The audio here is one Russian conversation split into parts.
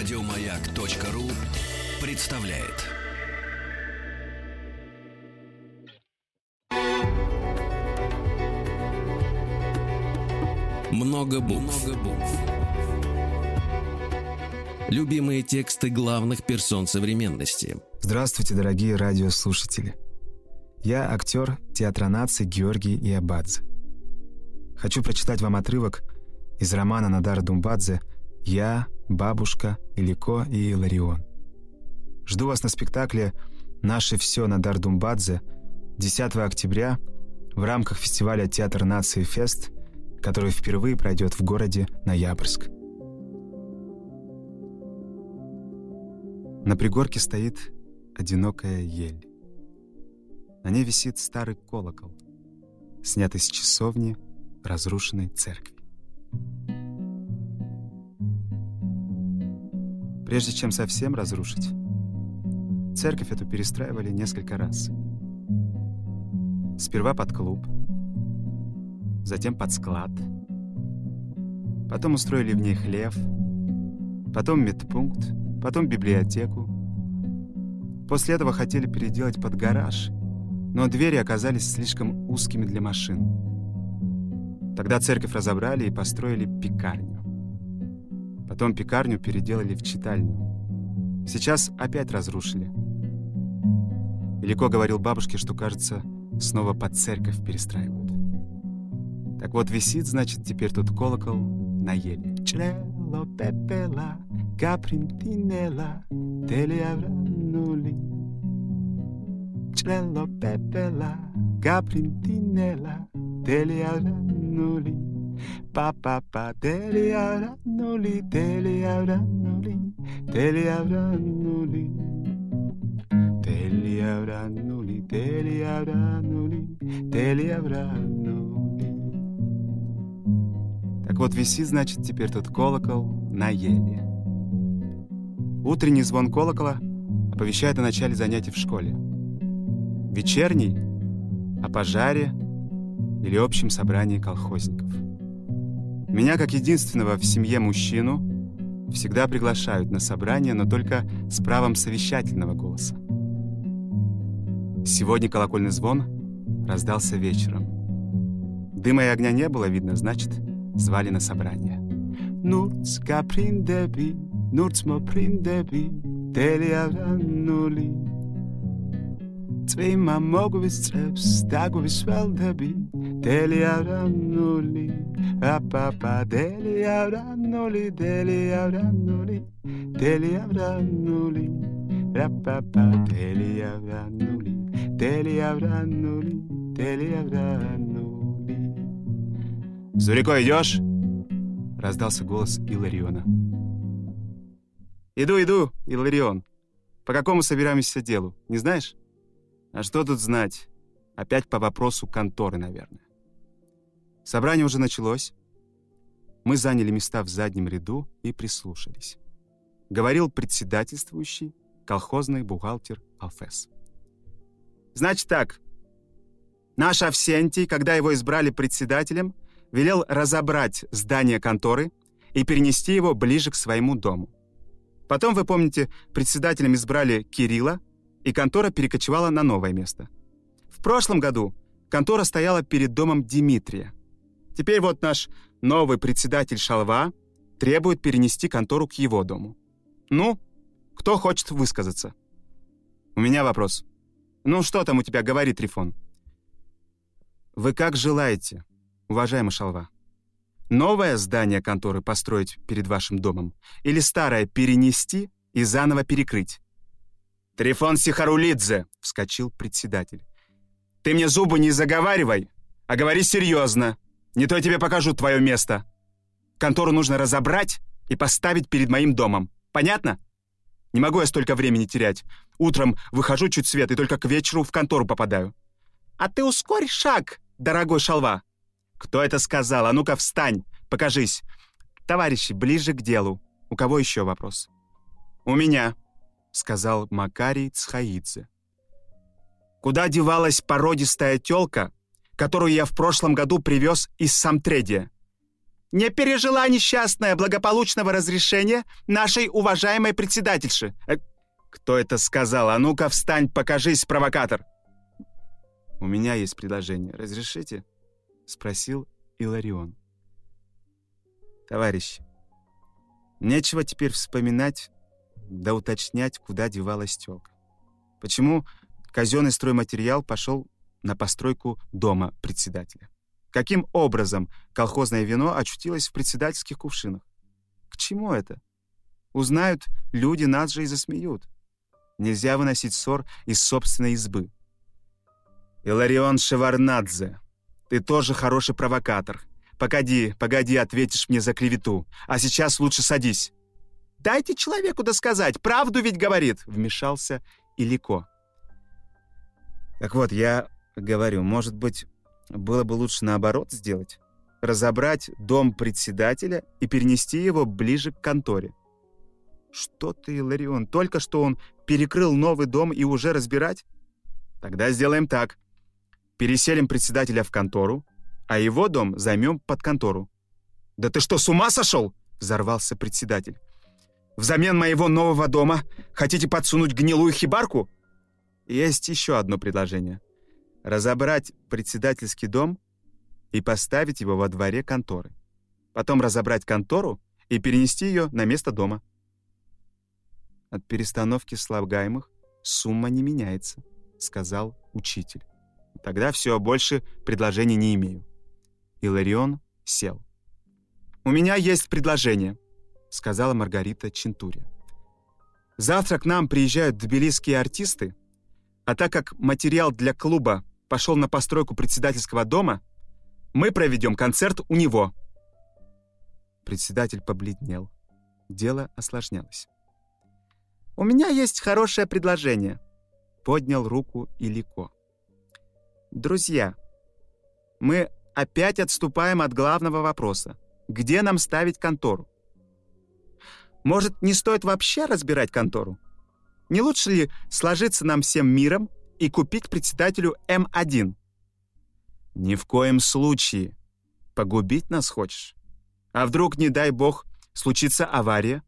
Радиомаяк.ру представляет. Много букв. Любимые тексты главных персон современности. Здравствуйте, дорогие радиослушатели. Я актер театра нации Георгий Иабадзе. Хочу прочитать вам отрывок из романа Надара Думбадзе «Я, бабушка, Илико и Иларион». Жду вас на спектакле «Наше все» Надар Думбадзе 10 октября в рамках фестиваля «Театр нации Фест», который впервые пройдет в городе Ноябрьск. На пригорке стоит одинокая ель. На ней висит старый колокол, снятый с часовни разрушенной церкви. Прежде чем совсем разрушить, церковь эту перестраивали несколько раз. Сперва под клуб, затем под склад, потом устроили в ней хлев, потом медпункт, потом библиотеку. После этого хотели переделать под гараж, но двери оказались слишком узкими для машин. Тогда церковь разобрали и построили пекарню. Потом пекарню переделали в читальню. Сейчас опять разрушили. Велико говорил бабушке, что, кажется, снова под церковь перестраивают. Так вот, висит, значит, теперь тут колокол на еле. Чрело пепела, капринтинела, телеавранули. Чрело пепела, капринтинела, телеавранули. Па-па-па, телеавранули, телеавранули, телеавранули. Телеавранули, телеавранули, телеавранули. Так вот, висит, значит, теперь тут колокол на еле. Утренний звон колокола оповещает о начале занятий в школе. Вечерний — о пожаре или общем собрании колхозников. Меня, как единственного в семье мужчину, всегда приглашают на собрание, но только с правом совещательного голоса. Сегодня колокольный звон раздался вечером. Дыма и огня не было видно, значит, звали на собрание. Нурцка приндеби, нурцмо приндеби, телиавранули. Цвима моговис црепс, таговис велдеби, телиавранули. Апапа, телиавранули, телиавранули, телиавранули. Рапапа, телиавранули, телиавранули, телиавранули. «Зурико, идешь?» — раздался голос Илариона. «Иду, иду, Иларион. По какому собираемся делу, не знаешь?» «А что тут знать? Опять по вопросу конторы, наверное». Собрание уже началось. Мы заняли места в заднем ряду и прислушались. Говорил председательствующий, колхозный бухгалтер Алфес. «Значит так. Наш Авсентий, когда его избрали председателем, велел разобрать здание конторы и перенести его ближе к своему дому. Потом, вы помните, председателем избрали Кирилла, и контора перекочевала на новое место. В прошлом году контора стояла перед домом Дмитрия. Теперь вот наш новый председатель Шалва требует перенести контору к его дому. Ну, кто хочет высказаться? У меня вопрос. Ну, что там у тебя, говорит Трифон? Вы как желаете, уважаемый Шалва? Новое здание конторы построить перед вашим домом или старое перенести и заново перекрыть? «Трифон Сихарулидзе!» — вскочил председатель. «Ты мне зубы не заговаривай, а говори серьезно. Не то я тебе покажу твое место. Контору нужно разобрать и поставить перед моим домом. Понятно?» Не могу я столько времени терять. Утром выхожу чуть свет и только к вечеру в контору попадаю. А ты ускорь шаг, дорогой шалва. Кто это сказал? А ну-ка встань, покажись. Товарищи, ближе к делу. У кого еще вопрос? У меня, сказал Макарий Цхаидзе. Куда девалась породистая тёлка, которую я в прошлом году привез из Самтредия? не пережила несчастная благополучного разрешения нашей уважаемой председательши. Э, кто это сказал? А ну-ка встань, покажись, провокатор. У меня есть предложение. Разрешите? Спросил Иларион. Товарищи, нечего теперь вспоминать да уточнять, куда девалась тёлка. Почему казенный стройматериал пошел на постройку дома председателя? Каким образом колхозное вино очутилось в председательских кувшинах? К чему это? Узнают, люди нас же и засмеют. Нельзя выносить ссор из собственной избы. Иларион Шеварнадзе, ты тоже хороший провокатор. Погоди, погоди, ответишь мне за клевету. А сейчас лучше садись. Дайте человеку досказать, правду ведь говорит, вмешался Илико. Так вот, я говорю, может быть, было бы лучше наоборот сделать? Разобрать дом председателя и перенести его ближе к конторе. Что ты, Ларион, только что он перекрыл новый дом и уже разбирать? Тогда сделаем так. Переселим председателя в контору, а его дом займем под контору. «Да ты что, с ума сошел?» — взорвался председатель. «Взамен моего нового дома хотите подсунуть гнилую хибарку?» Есть еще одно предложение разобрать председательский дом и поставить его во дворе конторы. Потом разобрать контору и перенести ее на место дома. От перестановки слагаемых сумма не меняется, сказал учитель. Тогда все, больше предложений не имею. Иларион сел. «У меня есть предложение», — сказала Маргарита Чентури. «Завтра к нам приезжают тбилисские артисты, а так как материал для клуба пошел на постройку председательского дома, мы проведем концерт у него». Председатель побледнел. Дело осложнялось. «У меня есть хорошее предложение», — поднял руку Илико. «Друзья, мы опять отступаем от главного вопроса. Где нам ставить контору? Может, не стоит вообще разбирать контору? Не лучше ли сложиться нам всем миром и купить председателю М1. Ни в коем случае. Погубить нас хочешь? А вдруг, не дай бог, случится авария?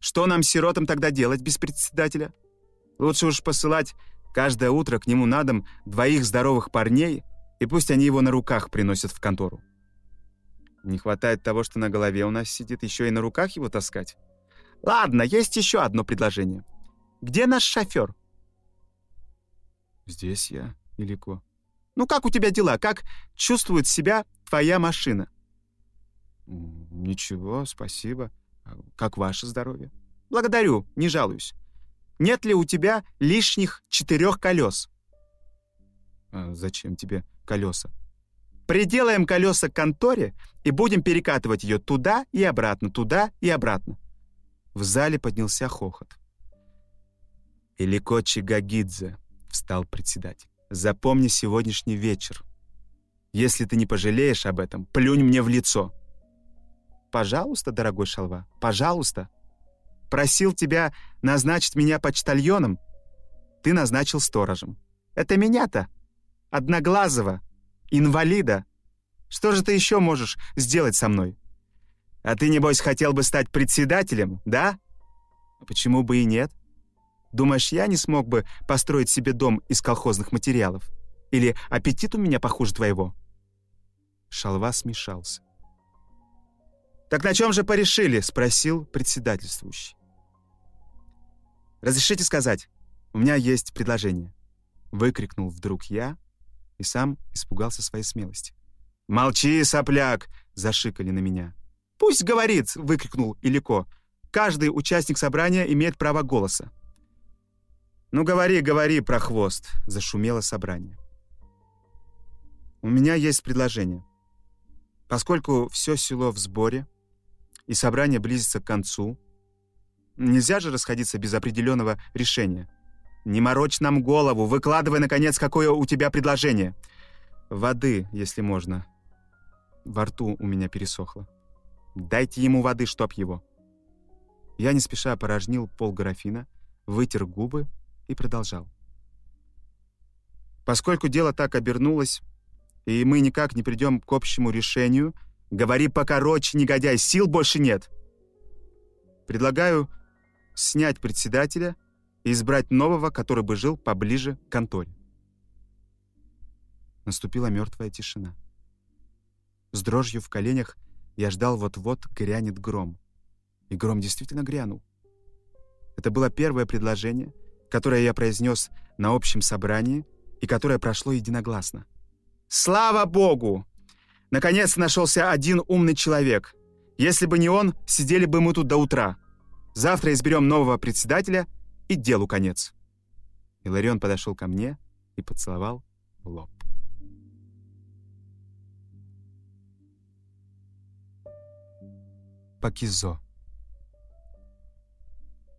Что нам, сиротам, тогда делать без председателя? Лучше уж посылать каждое утро к нему на дом двоих здоровых парней, и пусть они его на руках приносят в контору. Не хватает того, что на голове у нас сидит, еще и на руках его таскать. Ладно, есть еще одно предложение. Где наш шофер? «Здесь я, Илико». «Ну как у тебя дела? Как чувствует себя твоя машина?» «Ничего, спасибо. А как ваше здоровье?» «Благодарю, не жалуюсь. Нет ли у тебя лишних четырех колес?» а «Зачем тебе колеса?» «Приделаем колеса к конторе и будем перекатывать ее туда и обратно, туда и обратно». В зале поднялся хохот. «Илико Чигагидзе», встал председатель. «Запомни сегодняшний вечер. Если ты не пожалеешь об этом, плюнь мне в лицо». «Пожалуйста, дорогой Шалва, пожалуйста. Просил тебя назначить меня почтальоном. Ты назначил сторожем. Это меня-то, одноглазого, инвалида. Что же ты еще можешь сделать со мной? А ты, небось, хотел бы стать председателем, да? Почему бы и нет?» Думаешь, я не смог бы построить себе дом из колхозных материалов? Или аппетит у меня похуже твоего?» Шалва смешался. «Так на чем же порешили?» — спросил председательствующий. «Разрешите сказать, у меня есть предложение». Выкрикнул вдруг я и сам испугался своей смелости. «Молчи, сопляк!» — зашикали на меня. «Пусть говорит!» — выкрикнул Илико. «Каждый участник собрания имеет право голоса». «Ну говори, говори про хвост», — зашумело собрание. «У меня есть предложение. Поскольку все село в сборе, и собрание близится к концу, нельзя же расходиться без определенного решения. Не морочь нам голову, выкладывай, наконец, какое у тебя предложение. Воды, если можно. Во рту у меня пересохло. Дайте ему воды, чтоб его». Я не спеша опорожнил пол графина, вытер губы и продолжал. Поскольку дело так обернулось, и мы никак не придем к общему решению, Говори покороче, негодяй, сил больше нет. Предлагаю снять председателя и избрать нового, который бы жил поближе к конторе. Наступила мертвая тишина. С дрожью в коленях я ждал вот-вот грянет гром. И гром действительно грянул. Это было первое предложение, которое я произнес на общем собрании и которое прошло единогласно. «Слава Богу! Наконец нашелся один умный человек. Если бы не он, сидели бы мы тут до утра. Завтра изберем нового председателя, и делу конец». Иларион подошел ко мне и поцеловал в лоб. Пакизо.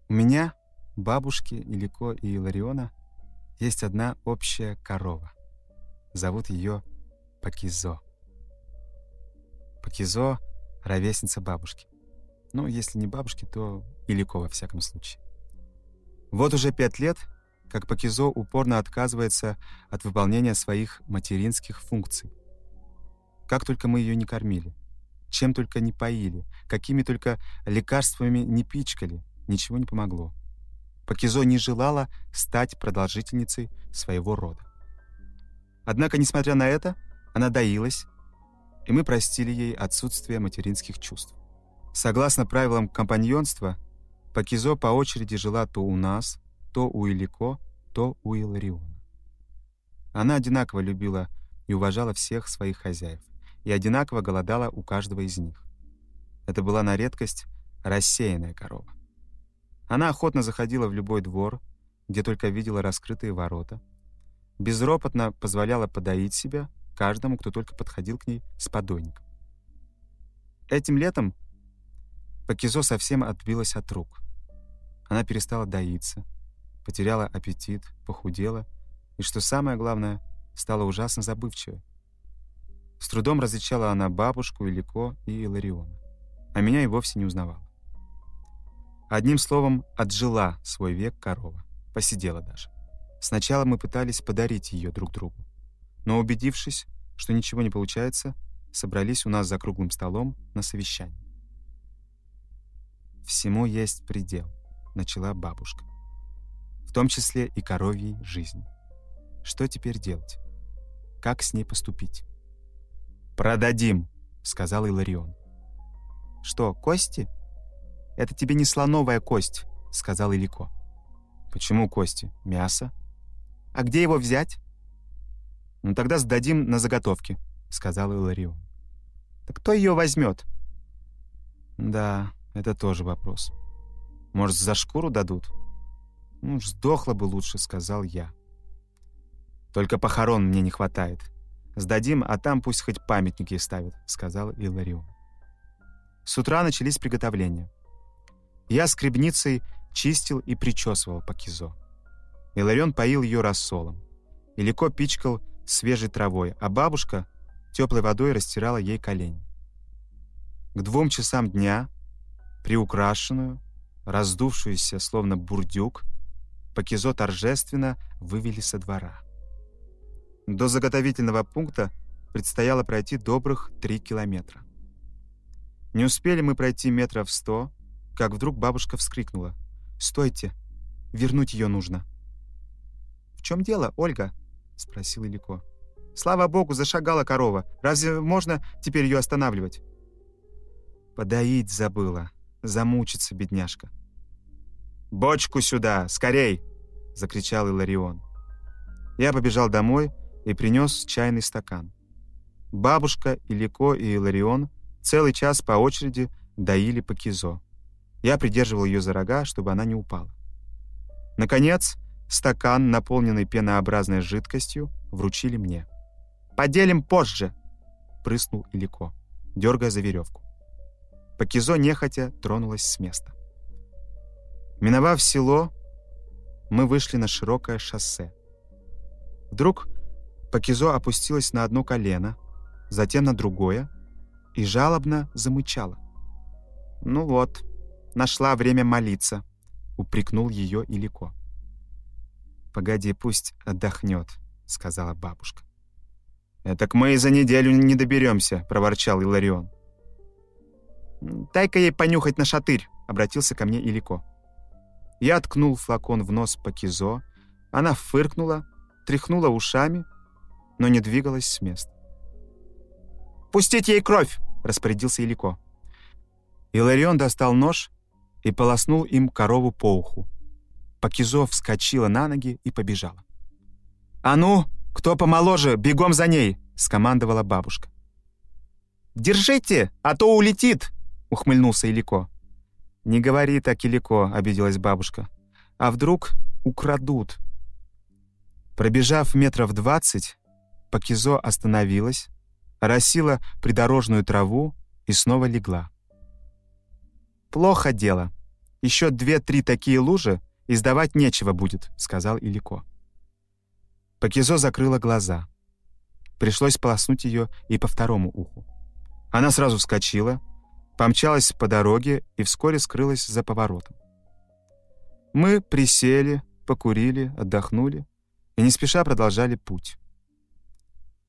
У меня, бабушки Илико и Илариона, есть одна общая корова. Зовут ее Пакизо. Пакизо — ровесница бабушки. Ну, если не бабушки, то Илико во всяком случае. Вот уже пять лет, как Пакизо упорно отказывается от выполнения своих материнских функций. Как только мы ее не кормили — чем только не поили, какими только лекарствами не пичкали, ничего не помогло. Пакизо не желала стать продолжительницей своего рода. Однако, несмотря на это, она доилась, и мы простили ей отсутствие материнских чувств. Согласно правилам компаньонства, Пакизо по очереди жила то у нас, то у Илико, то у Илариона. Она одинаково любила и уважала всех своих хозяев и одинаково голодала у каждого из них. Это была на редкость рассеянная корова. Она охотно заходила в любой двор, где только видела раскрытые ворота, безропотно позволяла подоить себя каждому, кто только подходил к ней с подойником. Этим летом Пакизо совсем отбилась от рук. Она перестала доиться, потеряла аппетит, похудела и, что самое главное, стала ужасно забывчивой. С трудом различала она бабушку, Илико и Илариона. А меня и вовсе не узнавала. Одним словом, отжила свой век корова. Посидела даже. Сначала мы пытались подарить ее друг другу. Но убедившись, что ничего не получается, собрались у нас за круглым столом на совещании. «Всему есть предел», — начала бабушка. «В том числе и коровьей жизни. Что теперь делать? Как с ней поступить?» «Продадим», — сказал Иларион. «Что, кости?» «Это тебе не слоновая кость», — сказал Илико. «Почему кости? Мясо?» «А где его взять?» «Ну тогда сдадим на заготовки», — сказал Иларион. «Так кто ее возьмет?» «Да, это тоже вопрос. Может, за шкуру дадут?» «Ну, сдохла бы лучше», — сказал я. «Только похорон мне не хватает», Сдадим, а там пусть хоть памятники ставят», — сказал Иларион. С утра начались приготовления. Я скребницей чистил и причесывал Пакизо. Иларион поил ее рассолом. Илико пичкал свежей травой, а бабушка теплой водой растирала ей колени. К двум часам дня, приукрашенную, раздувшуюся, словно бурдюк, Пакизо торжественно вывели со двора. До заготовительного пункта предстояло пройти добрых три километра. Не успели мы пройти метров сто, как вдруг бабушка вскрикнула. «Стойте! Вернуть ее нужно!» «В чем дело, Ольга?» — спросил Илико. «Слава богу, зашагала корова. Разве можно теперь ее останавливать?» «Подоить забыла. Замучится, бедняжка». «Бочку сюда! Скорей!» — закричал Иларион. Я побежал домой и принес чайный стакан. Бабушка, Илико и Иларион целый час по очереди доили по кизо. Я придерживал ее за рога, чтобы она не упала. Наконец, стакан, наполненный пенообразной жидкостью, вручили мне. «Поделим позже!» — прыснул Илико, дергая за веревку. Пакизо нехотя тронулась с места. Миновав село, мы вышли на широкое шоссе. Вдруг Пакизо опустилась на одно колено, затем на другое и жалобно замычала. «Ну вот, нашла время молиться», — упрекнул ее Илико. «Погоди, пусть отдохнет», — сказала бабушка. «Этак мы и за неделю не доберемся», — проворчал Иларион. «Дай-ка ей понюхать на шатырь», — обратился ко мне Илико. Я ткнул флакон в нос Пакизо, она фыркнула, тряхнула ушами, но не двигалась с места. «Пустить ей кровь!» — распорядился Илико. Иларион достал нож и полоснул им корову по уху. Пакизо вскочила на ноги и побежала. «А ну, кто помоложе, бегом за ней!» — скомандовала бабушка. «Держите, а то улетит!» — ухмыльнулся Илико. «Не говори так, Илико», — обиделась бабушка. «А вдруг украдут?» Пробежав метров двадцать, Пакизо остановилась, росила придорожную траву и снова легла. «Плохо дело. Еще две-три такие лужи, и сдавать нечего будет», — сказал Илико. Пакизо закрыла глаза. Пришлось полоснуть ее и по второму уху. Она сразу вскочила, помчалась по дороге и вскоре скрылась за поворотом. Мы присели, покурили, отдохнули и не спеша продолжали путь.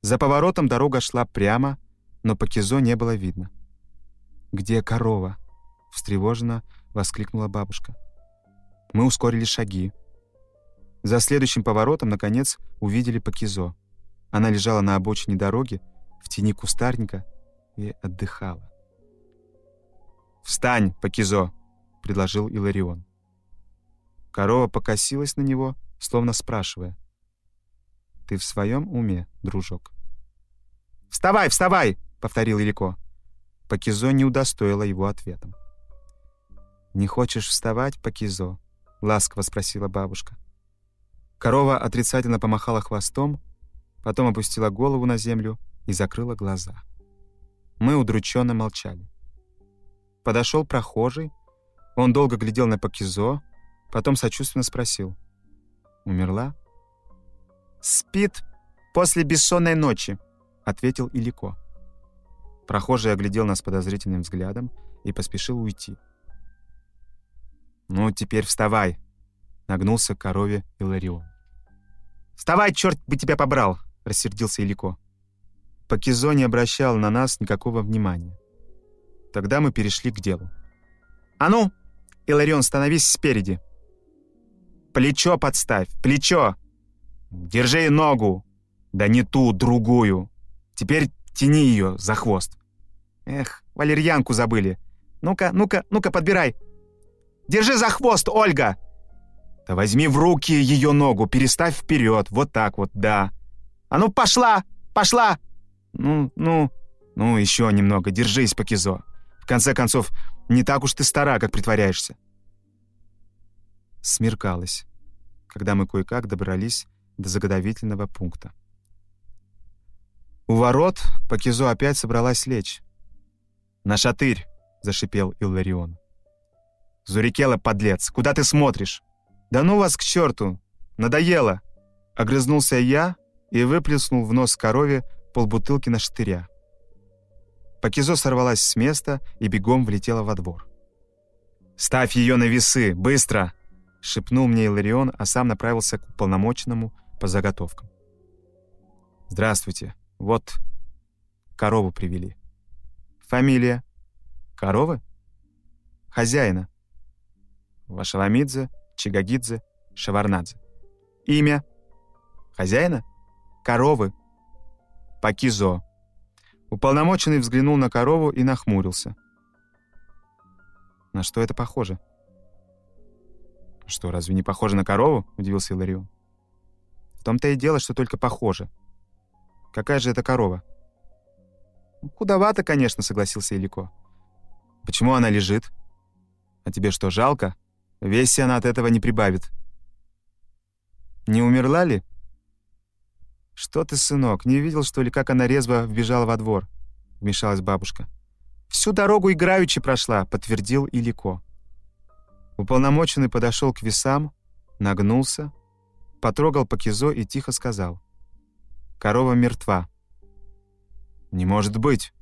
За поворотом дорога шла прямо, но по Кизо не было видно. «Где корова?» — встревоженно воскликнула бабушка. Мы ускорили шаги. За следующим поворотом, наконец, увидели Пакизо. Она лежала на обочине дороги, в тени кустарника, и отдыхала. «Встань, Пакизо!» — предложил Иларион. Корова покосилась на него, словно спрашивая. «Ты в своем уме, дружок?» «Вставай, вставай!» — повторил Илико. Пакизо не удостоила его ответом. «Не хочешь вставать, Пакизо?» — ласково спросила бабушка. Корова отрицательно помахала хвостом, потом опустила голову на землю и закрыла глаза. Мы удрученно молчали. Подошел прохожий, он долго глядел на Пакизо, потом сочувственно спросил. «Умерла?» «Спит после бессонной ночи», — ответил Илико. Прохожий оглядел нас подозрительным взглядом и поспешил уйти. «Ну, теперь вставай!» — нагнулся к корове Иларион. «Вставай, черт бы тебя побрал!» — рассердился Илико. Пакизо не обращал на нас никакого внимания. Тогда мы перешли к делу. «А ну, Иларион, становись спереди!» «Плечо подставь, плечо!» «Держи ногу!» «Да не ту, другую!» «Теперь тяни ее за хвост!» «Эх, валерьянку забыли! Ну-ка, ну-ка, ну-ка, подбирай!» Держи за хвост, Ольга!» «Да возьми в руки ее ногу, переставь вперед, вот так вот, да. А ну, пошла, пошла!» «Ну, ну, ну, еще немного, держись, Пакизо. В конце концов, не так уж ты стара, как притворяешься». Смеркалось, когда мы кое-как добрались до заготовительного пункта. У ворот Пакизо опять собралась лечь. «На шатырь!» — зашипел Илларион. «Зурикела, подлец, куда ты смотришь?» «Да ну вас к черту! Надоело!» Огрызнулся я и выплеснул в нос корове полбутылки на штыря. Пакизо сорвалась с места и бегом влетела во двор. «Ставь ее на весы, быстро!» — шепнул мне Иларион, а сам направился к уполномоченному по заготовкам. «Здравствуйте. Вот, корову привели. Фамилия? Коровы? Хозяина?» Вашаламидзе, Чигагидзе, Шаварнадзе. Имя? Хозяина? Коровы. Пакизо. Уполномоченный взглянул на корову и нахмурился. На что это похоже? Что, разве не похоже на корову? Удивился Иларион. В том-то и дело, что только похоже. Какая же это корова? Худовато, конечно, согласился Илико. Почему она лежит? А тебе что, жалко? Весе она от этого не прибавит. Не умерла ли? Что ты, сынок, не видел, что ли, как она резво вбежала во двор? Вмешалась бабушка. Всю дорогу играючи прошла, подтвердил Илико. Уполномоченный подошел к весам, нагнулся, потрогал Пакизо и тихо сказал. «Корова мертва». «Не может быть!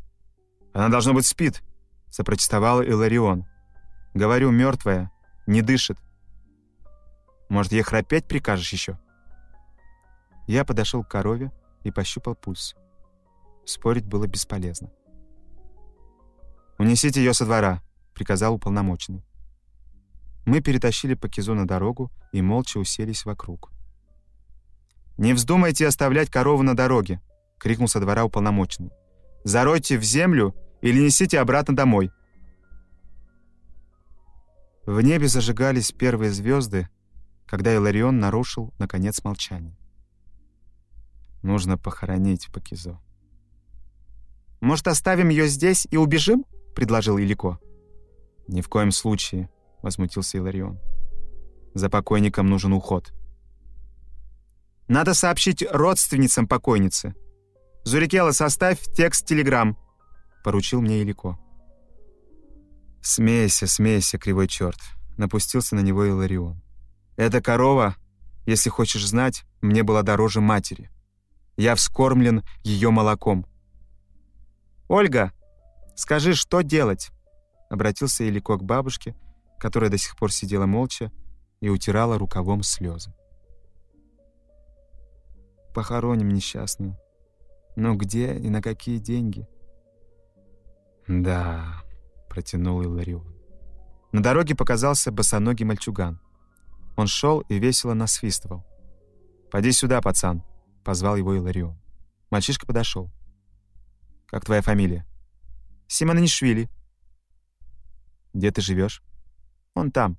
Она, должно быть, спит!» — запротестовал Иларион. «Говорю, мертвая. Не дышит. Может, ей храпеть прикажешь еще?» Я подошел к корове и пощупал пульс. Спорить было бесполезно. «Унесите ее со двора», — приказал уполномоченный. Мы перетащили Пакизу на дорогу и молча уселись вокруг. «Не вздумайте оставлять корову на дороге!» — крикнул со двора уполномоченный. «Заройте в землю или несите обратно домой!» В небе зажигались первые звезды, когда Иларион нарушил, наконец, молчание. «Нужно похоронить Пакизо». «Может, оставим ее здесь и убежим?» — предложил Илико. «Ни в коем случае», — возмутился Иларион. «За покойником нужен уход». «Надо сообщить родственницам покойницы. Зурикела, составь текст телеграмм», — поручил мне Илико. «Смейся, смейся, кривой черт», — напустился на него Иларион. «Эта корова, если хочешь знать, мне была дороже матери. Я вскормлен ее молоком». «Ольга, скажи, что делать?» — обратился Илико к бабушке, которая до сих пор сидела молча и утирала рукавом слезы. «Похороним несчастную. Но где и на какие деньги?» «Да...» протянул Иларион. На дороге показался босоногий мальчуган. Он шел и весело насвистывал. «Поди сюда, пацан», — позвал его Иларион. Мальчишка подошел. «Как твоя фамилия?» «Симонанишвили». «Где ты живешь?» «Он там».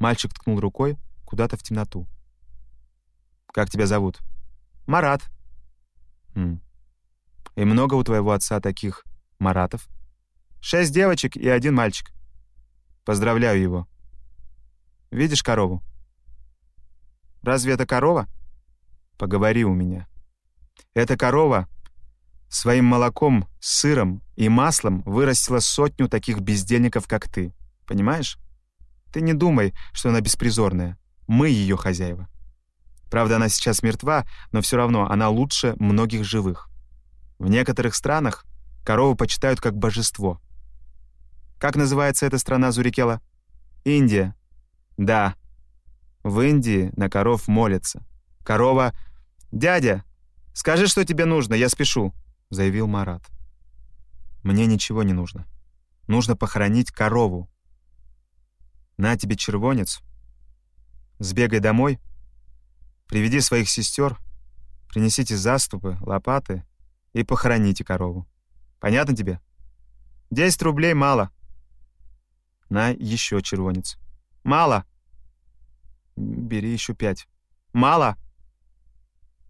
Мальчик ткнул рукой куда-то в темноту. «Как тебя зовут?» «Марат». «Хм. И много у твоего отца таких Маратов?» Шесть девочек и один мальчик. Поздравляю его. Видишь корову? Разве это корова? Поговори у меня. Эта корова своим молоком, сыром и маслом вырастила сотню таких бездельников, как ты. Понимаешь? Ты не думай, что она беспризорная. Мы ее хозяева. Правда, она сейчас мертва, но все равно она лучше многих живых. В некоторых странах корову почитают как божество. Как называется эта страна Зурикела? Индия. Да. В Индии на коров молятся. Корова... «Дядя, скажи, что тебе нужно, я спешу», — заявил Марат. «Мне ничего не нужно. Нужно похоронить корову. На тебе червонец. Сбегай домой, приведи своих сестер, принесите заступы, лопаты и похороните корову. Понятно тебе? Десять рублей мало на еще червонец. «Мало!» «Бери еще пять». «Мало!»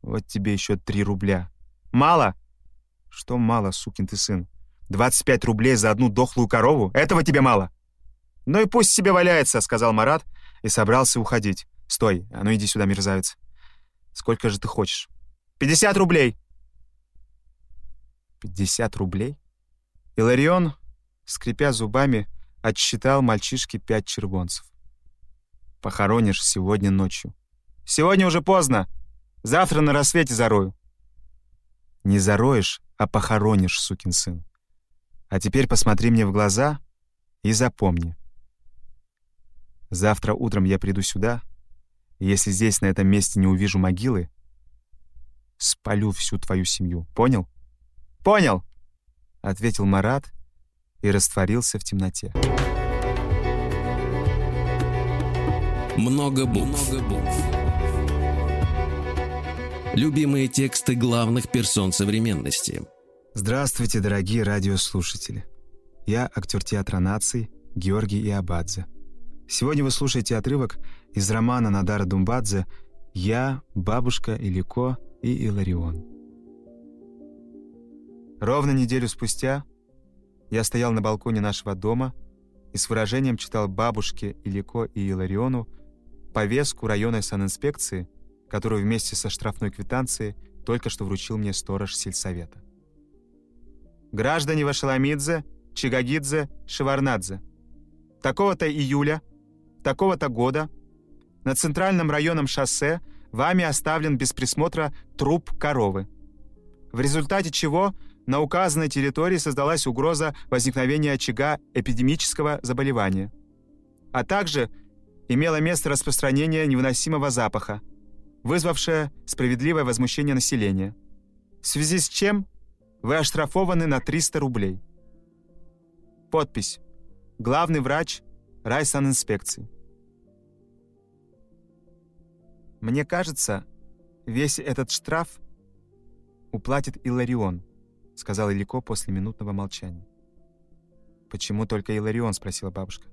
«Вот тебе еще три рубля». «Мало!» «Что мало, сукин ты сын? 25 рублей за одну дохлую корову? Этого тебе мало?» «Ну и пусть себе валяется», — сказал Марат и собрался уходить. «Стой, а ну иди сюда, мерзавец. Сколько же ты хочешь?» «Пятьдесят рублей!» «Пятьдесят рублей?» Иларион, скрипя зубами, отсчитал мальчишке пять червонцев. «Похоронишь сегодня ночью». «Сегодня уже поздно. Завтра на рассвете зарою». «Не зароешь, а похоронишь, сукин сын. А теперь посмотри мне в глаза и запомни. Завтра утром я приду сюда, и если здесь, на этом месте, не увижу могилы, спалю всю твою семью. Понял?» «Понял!» — ответил Марат и растворился в темноте. Много букв. Много букв. Любимые тексты главных персон современности. Здравствуйте, дорогие радиослушатели. Я актер театра наций Георгий Иабадзе. Сегодня вы слушаете отрывок из романа Надара Думбадзе «Я, бабушка Илико и Иларион». Ровно неделю спустя я стоял на балконе нашего дома и с выражением читал бабушке Илико и Илариону повестку районной санинспекции, которую вместе со штрафной квитанцией только что вручил мне сторож сельсовета. Граждане Вашаламидзе, Чигагидзе, Шеварнадзе. Такого-то июля, такого-то года на центральном районном шоссе вами оставлен без присмотра труп коровы, в результате чего на указанной территории создалась угроза возникновения очага эпидемического заболевания, а также имело место распространение невыносимого запаха, вызвавшее справедливое возмущение населения, в связи с чем вы оштрафованы на 300 рублей. Подпись. Главный врач райсанинспекции. Мне кажется, весь этот штраф уплатит Иларион, сказал Илико после минутного молчания. «Почему только Иларион?» — спросила бабушка.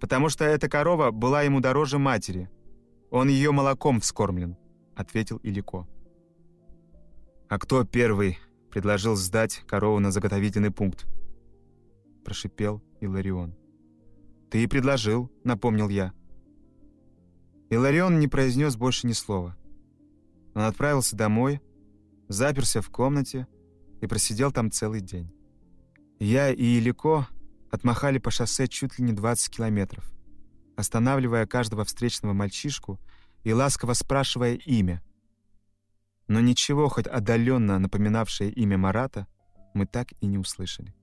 «Потому что эта корова была ему дороже матери. Он ее молоком вскормлен», — ответил Илико. «А кто первый предложил сдать корову на заготовительный пункт?» — прошипел Иларион. «Ты и предложил», — напомнил я. Иларион не произнес больше ни слова. Он отправился домой, заперся в комнате и просидел там целый день. Я и Илико отмахали по шоссе чуть ли не 20 километров, останавливая каждого встречного мальчишку и ласково спрашивая имя. Но ничего, хоть отдаленно напоминавшее имя Марата, мы так и не услышали.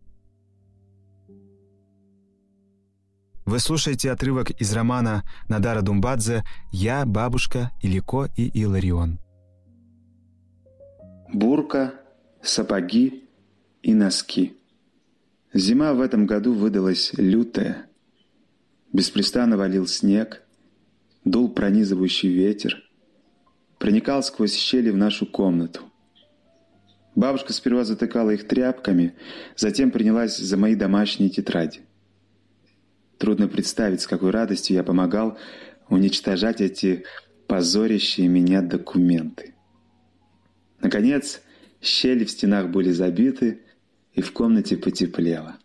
Вы слушаете отрывок из романа Надара Думбадзе «Я, бабушка, Илико и Иларион». Бурка, сапоги и носки. Зима в этом году выдалась лютая. Беспрестанно валил снег, дул пронизывающий ветер, проникал сквозь щели в нашу комнату. Бабушка сперва затыкала их тряпками, затем принялась за мои домашние тетради. Трудно представить, с какой радостью я помогал уничтожать эти позорящие меня документы. Наконец, щели в стенах были забиты, и в комнате потеплело.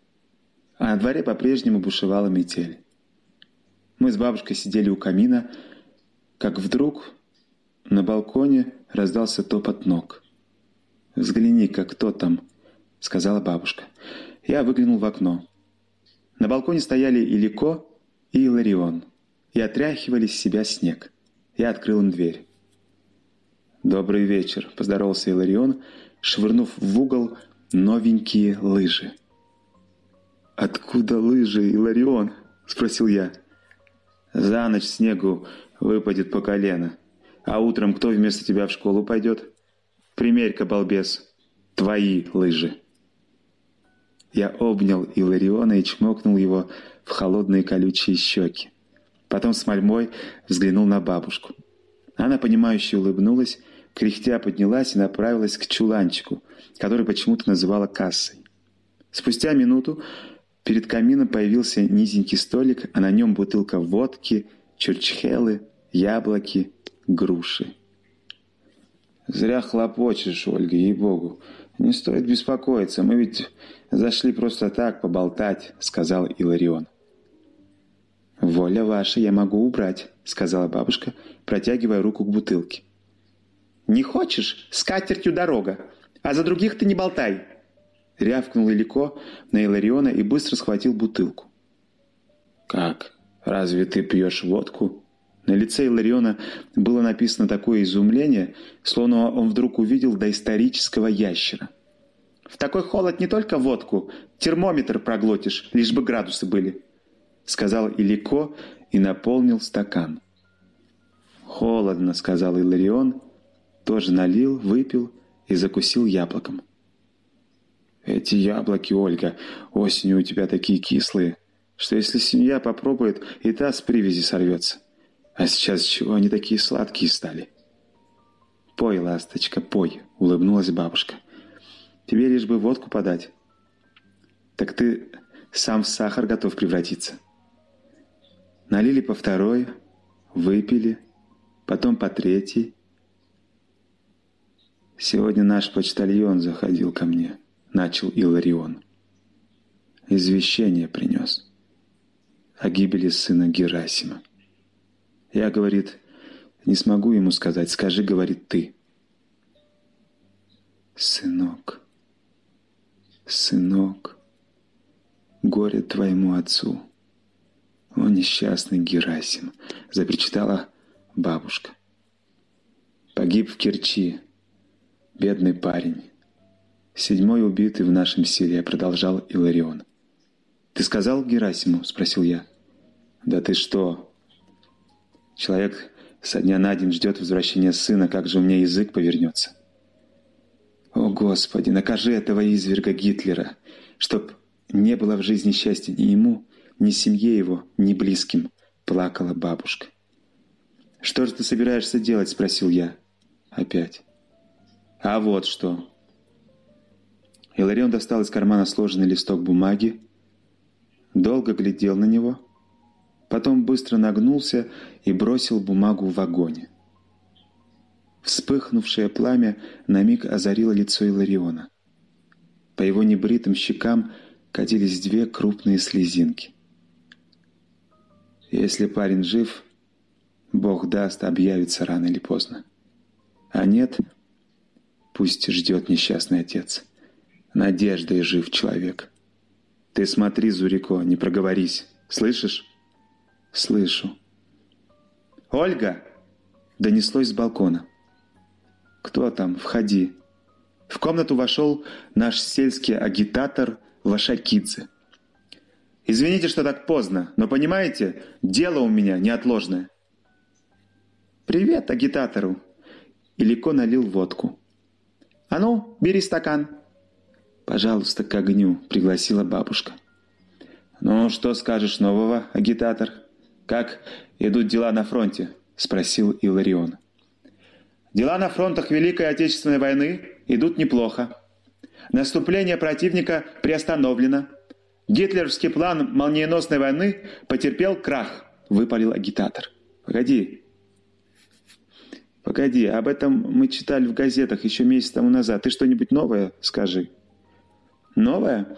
А на дворе по-прежнему бушевала метель. Мы с бабушкой сидели у камина, как вдруг на балконе раздался топот ног. «Взгляни-ка, кто там?» — сказала бабушка. Я выглянул в окно. На балконе стояли Илико и Иларион и отряхивали с себя снег. Я открыл им дверь. «Добрый вечер», — поздоровался Иларион, швырнув в угол новенькие лыжи. «Откуда лыжи, Иларион?» – спросил я. «За ночь снегу выпадет по колено. А утром кто вместо тебя в школу пойдет? Примерь-ка, балбес, твои лыжи». Я обнял Илариона и чмокнул его в холодные колючие щеки. Потом с мольмой взглянул на бабушку. Она, понимающе улыбнулась, кряхтя поднялась и направилась к чуланчику, который почему-то называла кассой. Спустя минуту перед камином появился низенький столик, а на нем бутылка водки, чурчхелы, яблоки, груши. «Зря хлопочешь, Ольга, ей-богу. Не стоит беспокоиться, мы ведь зашли просто так поболтать», — сказал Иларион. «Воля ваша, я могу убрать», — сказала бабушка, протягивая руку к бутылке. «Не хочешь? С катертью дорога. А за других ты не болтай!» Рявкнул Илико на Илариона и быстро схватил бутылку. «Как? Разве ты пьешь водку?» На лице Илариона было написано такое изумление, словно он вдруг увидел доисторического ящера. «В такой холод не только водку, термометр проглотишь, лишь бы градусы были», — сказал Илико и наполнил стакан. «Холодно», — сказал Иларион тоже налил, выпил и закусил яблоком. «Эти яблоки, Ольга, осенью у тебя такие кислые, что если семья попробует, и та с привязи сорвется. А сейчас чего они такие сладкие стали?» «Пой, ласточка, пой», — улыбнулась бабушка. «Тебе лишь бы водку подать». «Так ты сам в сахар готов превратиться». Налили по второй, выпили, потом по третьей, «Сегодня наш почтальон заходил ко мне», — начал Иларион. «Извещение принес о гибели сына Герасима. Я, говорит, не смогу ему сказать, скажи, говорит, ты». «Сынок, сынок, горе твоему отцу, о несчастный Герасим», — запричитала бабушка. «Погиб в Керчи, Бедный парень. Седьмой убитый в нашем селе, продолжал Иларион. Ты сказал Герасиму? Спросил я. Да ты что? Человек со дня на день ждет возвращения сына, как же у меня язык повернется? О, Господи, накажи этого изверга Гитлера, чтоб не было в жизни счастья ни ему, ни семье его, ни близким, плакала бабушка. «Что же ты собираешься делать?» – спросил я. Опять. «А вот что». Иларион достал из кармана сложенный листок бумаги, долго глядел на него, потом быстро нагнулся и бросил бумагу в огонь. Вспыхнувшее пламя на миг озарило лицо Илариона. По его небритым щекам катились две крупные слезинки. Если парень жив, Бог даст, объявится рано или поздно. А нет, пусть ждет несчастный отец. Надеждой жив человек. Ты смотри, Зурико, не проговорись. Слышишь? Слышу. «Ольга!» — донеслось с балкона. «Кто там? Входи». В комнату вошел наш сельский агитатор Вашакидзе. «Извините, что так поздно, но понимаете, дело у меня неотложное». «Привет агитатору!» Илико налил водку. «А ну, бери стакан!» «Пожалуйста, к огню», — пригласила бабушка. «Ну, что скажешь нового, агитатор? Как идут дела на фронте?» — спросил Иларион. Дела на фронтах Великой Отечественной войны идут неплохо. Наступление противника приостановлено. Гитлеровский план молниеносной войны потерпел крах, выпалил агитатор. Погоди. Погоди, об этом мы читали в газетах еще месяц тому назад. Ты что-нибудь новое скажи. Новое?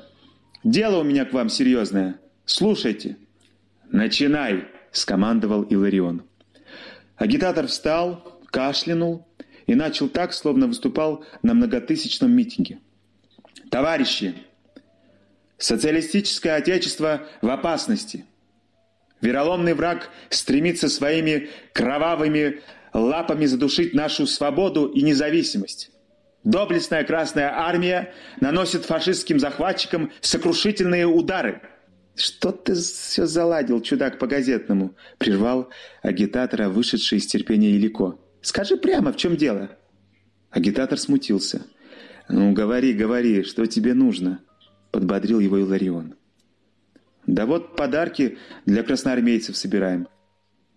Дело у меня к вам серьезное. Слушайте. Начинай, скомандовал Иларион. Агитатор встал, кашлянул и начал так, словно выступал на многотысячном митинге. «Товарищи! Социалистическое отечество в опасности. Вероломный враг стремится своими кровавыми лапами задушить нашу свободу и независимость. Доблестная Красная Армия наносит фашистским захватчикам сокрушительные удары. «Что ты все заладил, чудак, по-газетному?» — прервал агитатора, вышедший из терпения Илико. Скажи прямо, в чем дело?» Агитатор смутился. «Ну, говори, говори, что тебе нужно?» Подбодрил его Иларион. «Да вот подарки для красноармейцев собираем.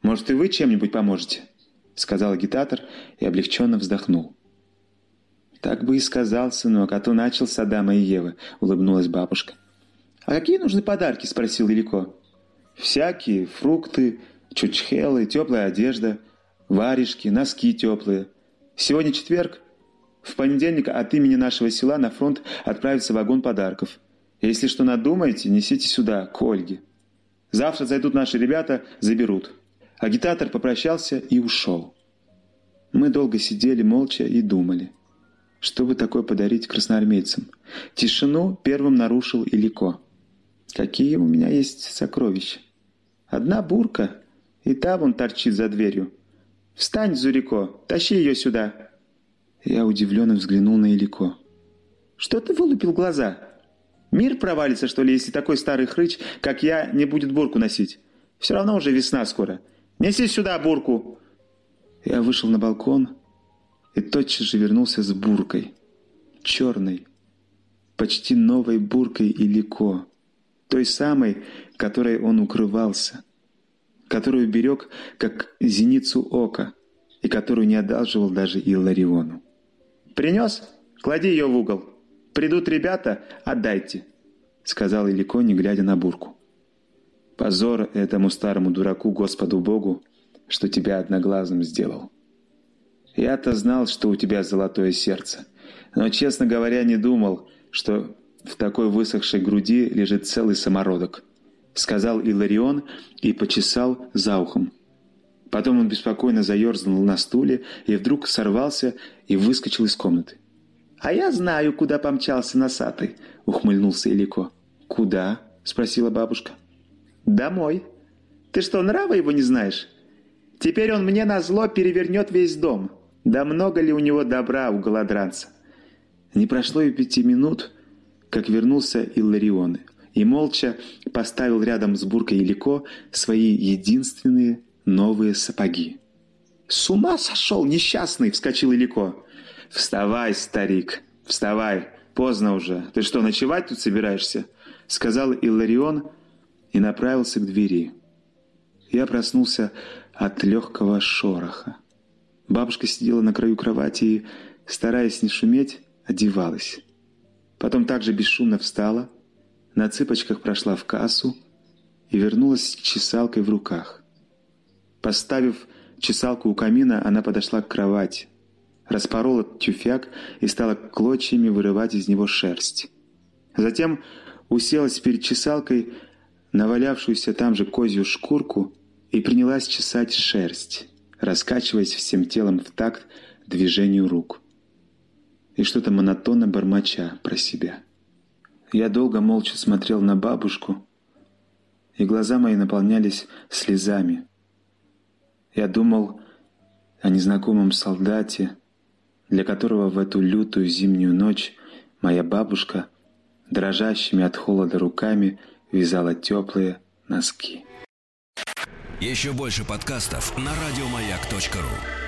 Может, и вы чем-нибудь поможете?» Сказал агитатор и облегченно вздохнул. «Так бы и сказал, сынок, а то начал с Адама и Евы», — улыбнулась бабушка. «А какие нужны подарки?» — спросил Велико. «Всякие, фрукты, чучхелы, теплая одежда», варежки, носки теплые. Сегодня четверг. В понедельник от имени нашего села на фронт отправится вагон подарков. Если что надумаете, несите сюда, к Ольге. Завтра зайдут наши ребята, заберут». Агитатор попрощался и ушел. Мы долго сидели молча и думали. Что бы такое подарить красноармейцам? Тишину первым нарушил Илико. Какие у меня есть сокровища? Одна бурка, и та вон торчит за дверью. «Встань, Зурико, тащи ее сюда!» Я удивленно взглянул на Илико. «Что ты вылупил глаза? Мир провалится, что ли, если такой старый хрыч, как я, не будет бурку носить? Все равно уже весна скоро. Неси сюда бурку!» Я вышел на балкон и тотчас же вернулся с буркой. Черной, почти новой буркой Илико. Той самой, которой он укрывался которую берег как зеницу ока и которую не одалживал даже Иллариону. «Принес? Клади ее в угол. Придут ребята, отдайте», — сказал Илико, не глядя на бурку. «Позор этому старому дураку, Господу Богу, что тебя одноглазым сделал. Я-то знал, что у тебя золотое сердце, но, честно говоря, не думал, что в такой высохшей груди лежит целый самородок» сказал Иларион и почесал за ухом. Потом он беспокойно заерзнул на стуле и вдруг сорвался и выскочил из комнаты. «А я знаю, куда помчался носатый», — ухмыльнулся Илико. «Куда?» — спросила бабушка. «Домой. Ты что, нрава его не знаешь? Теперь он мне на зло перевернет весь дом. Да много ли у него добра у голодранца?» Не прошло и пяти минут, как вернулся Илларион и молча поставил рядом с буркой Илико свои единственные новые сапоги. «С ума сошел, несчастный!» — вскочил Илико. «Вставай, старик, вставай, поздно уже. Ты что, ночевать тут собираешься?» — сказал Илларион и направился к двери. Я проснулся от легкого шороха. Бабушка сидела на краю кровати и, стараясь не шуметь, одевалась. Потом также бесшумно встала, на цыпочках прошла в кассу и вернулась с чесалкой в руках. Поставив чесалку у камина, она подошла к кровати, распорола тюфяк и стала клочьями вырывать из него шерсть. Затем уселась перед чесалкой, навалявшуюся там же козью шкурку, и принялась чесать шерсть, раскачиваясь всем телом в такт движению рук и что-то монотонно бормоча про себя. Я долго молча смотрел на бабушку, и глаза мои наполнялись слезами. Я думал о незнакомом солдате, для которого в эту лютую зимнюю ночь моя бабушка дрожащими от холода руками вязала теплые носки. Еще больше подкастов на радиомаяк.ру